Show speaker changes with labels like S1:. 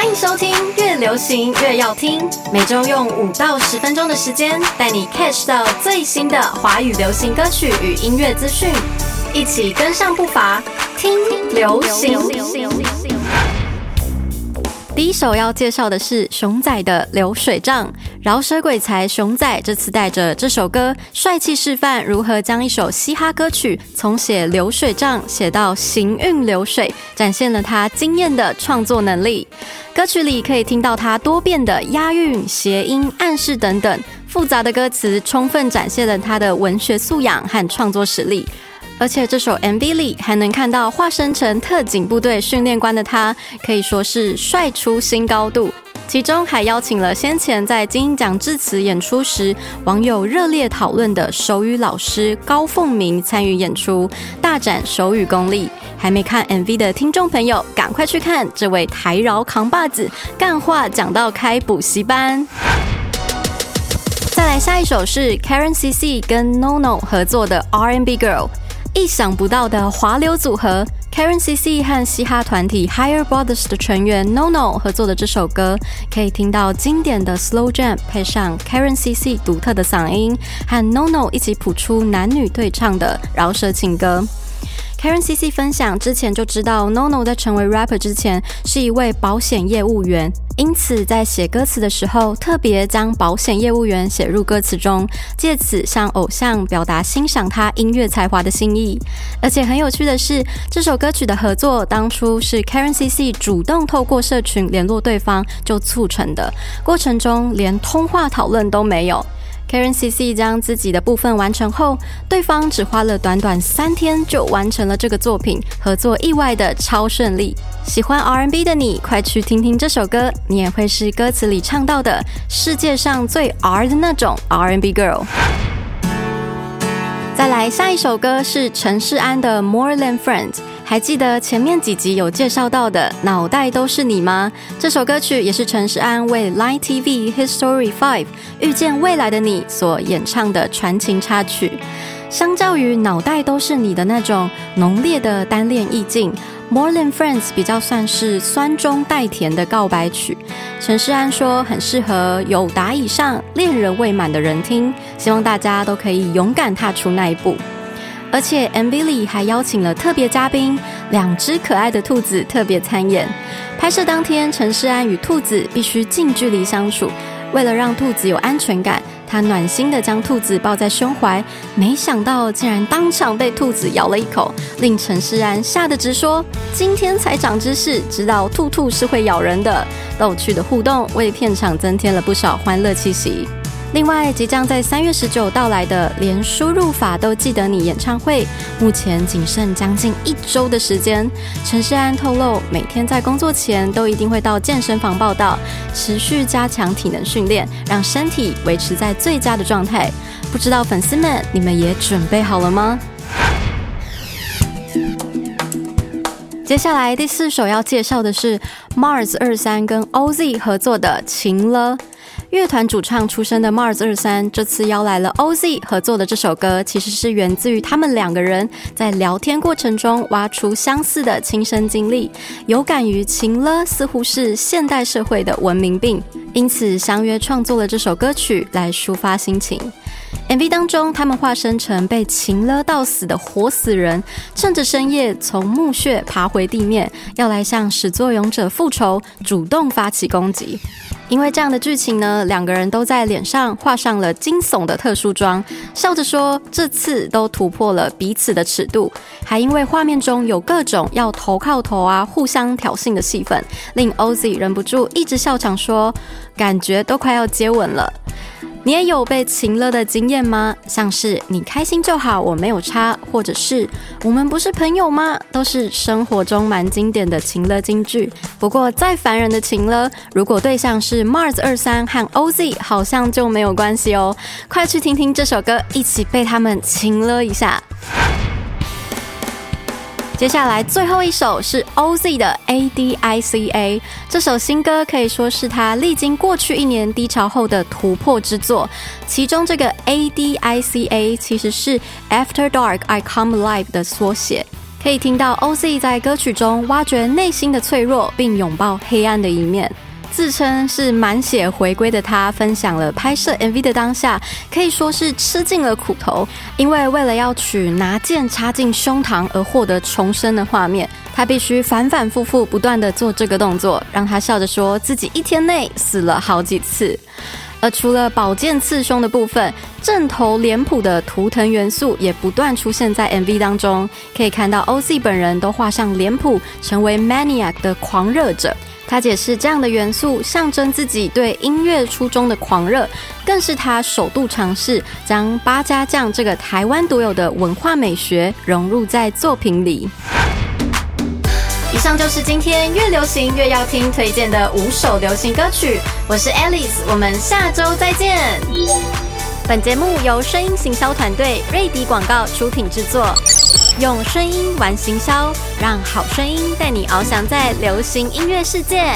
S1: 欢迎收听《越流行越要听》，每周用五到十分钟的时间，带你 catch 到最新的华语流行歌曲与音乐资讯，一起跟上步伐，听流行。第一首要介绍的是熊仔的《流水账》，饶舌鬼才熊仔这次带着这首歌，帅气示范如何将一首嘻哈歌曲从写流水账写到行运流水，展现了他惊艳的创作能力。歌曲里可以听到他多变的押韵、谐音、暗示等等复杂的歌词，充分展现了他的文学素养和创作实力。而且这首 MV 里还能看到化身成特警部队训练官的他，可以说是帅出新高度。其中还邀请了先前在金鹰奖致辞演出时网友热烈讨论的手语老师高凤鸣参与演出，大展手语功力。还没看 MV 的听众朋友，赶快去看这位台饶扛把子，干话讲到开补习班。再来下一首是 Karen CC 跟 NoNo 合作的 R&B Girl。意想不到的滑流组合，Karen CC 和嘻哈团体 Higher Brothers 的成员 NoNo 合作的这首歌，可以听到经典的 Slow Jam，配上 Karen CC 独特的嗓音，和 NoNo 一起谱出男女对唱的饶舌情歌。Karen CC 分享之前就知道，NoNo 在成为 rapper 之前是一位保险业务员。因此，在写歌词的时候，特别将保险业务员写入歌词中，借此向偶像表达欣赏他音乐才华的心意。而且很有趣的是，这首歌曲的合作当初是 Karen CC 主动透过社群联络对方就促成的，过程中连通话讨论都没有。Karen CC 将自己的部分完成后，对方只花了短短三天就完成了这个作品，合作意外的超顺利。喜欢 R&B 的你，快去听听这首歌，你也会是歌词里唱到的世界上最 R 的那种 R&B girl。再来下一首歌是陈世安的《More Than Friends》。还记得前面几集有介绍到的《脑袋都是你》吗？这首歌曲也是陈世安为 Line TV History Five 遇见未来的你所演唱的传情插曲。相较于《脑袋都是你》的那种浓烈的单恋意境，《More Than Friends》比较算是酸中带甜的告白曲。陈世安说很适合有达以上恋人未满的人听，希望大家都可以勇敢踏出那一步。而且 MV 里还邀请了特别嘉宾，两只可爱的兔子特别参演。拍摄当天，陈世安与兔子必须近距离相处，为了让兔子有安全感，他暖心的将兔子抱在胸怀。没想到竟然当场被兔子咬了一口，令陈世安吓得直说：“今天才长知识，知道兔兔是会咬人的。”逗趣的互动为片场增添了不少欢乐气息。另外，即将在三月十九到来的“连输入法都记得你”演唱会，目前仅剩将近一周的时间。陈世安透露，每天在工作前都一定会到健身房报道，持续加强体能训练，让身体维持在最佳的状态。不知道粉丝们，你们也准备好了吗？接下来第四首要介绍的是 Mars 二三跟 OZ 合作的《情了》。乐团主唱出身的 Mars 二三这次邀来了 OZ 合作的这首歌，其实是源自于他们两个人在聊天过程中挖出相似的亲身经历，有感于情了似乎是现代社会的文明病，因此相约创作了这首歌曲来抒发心情。MV 当中，他们化身成被情勒到死的活死人，趁着深夜从墓穴爬回地面，要来向始作俑者复仇，主动发起攻击。因为这样的剧情呢，两个人都在脸上画上了惊悚的特殊妆，笑着说这次都突破了彼此的尺度。还因为画面中有各种要头靠头啊、互相挑衅的戏份，令 OZ 忍不住一直笑场说，感觉都快要接吻了。你也有被情勒的经验吗？像是你开心就好，我没有差，或者是我们不是朋友吗？都是生活中蛮经典的情勒金句。不过再烦人的情勒，如果对象是 Mars 二三和 OZ，好像就没有关系哦。快去听听这首歌，一起被他们情勒一下。接下来最后一首是 OZ 的 ADICA，这首新歌可以说是他历经过去一年低潮后的突破之作。其中这个 ADICA 其实是 After Dark I Come Alive 的缩写。可以听到 OZ 在歌曲中挖掘内心的脆弱，并拥抱黑暗的一面。自称是满血回归的他，分享了拍摄 MV 的当下，可以说是吃尽了苦头。因为为了要取拿剑插进胸膛而获得重生的画面，他必须反反复复不断的做这个动作，让他笑着说自己一天内死了好几次。而除了宝剑刺胸的部分，正头脸谱的图腾元素也不断出现在 MV 当中，可以看到 OZ 本人都画上脸谱，成为 Maniac 的狂热者。他解释，这样的元素象征自己对音乐初衷的狂热，更是他首度尝试将八家将这个台湾独有的文化美学融入在作品里。以上就是今天越流行越要听推荐的五首流行歌曲。我是 Alice，我们下周再见。本节目由声音行销团队瑞迪广告出品制作。用声音玩行销，让好声音带你翱翔在流行音乐世界。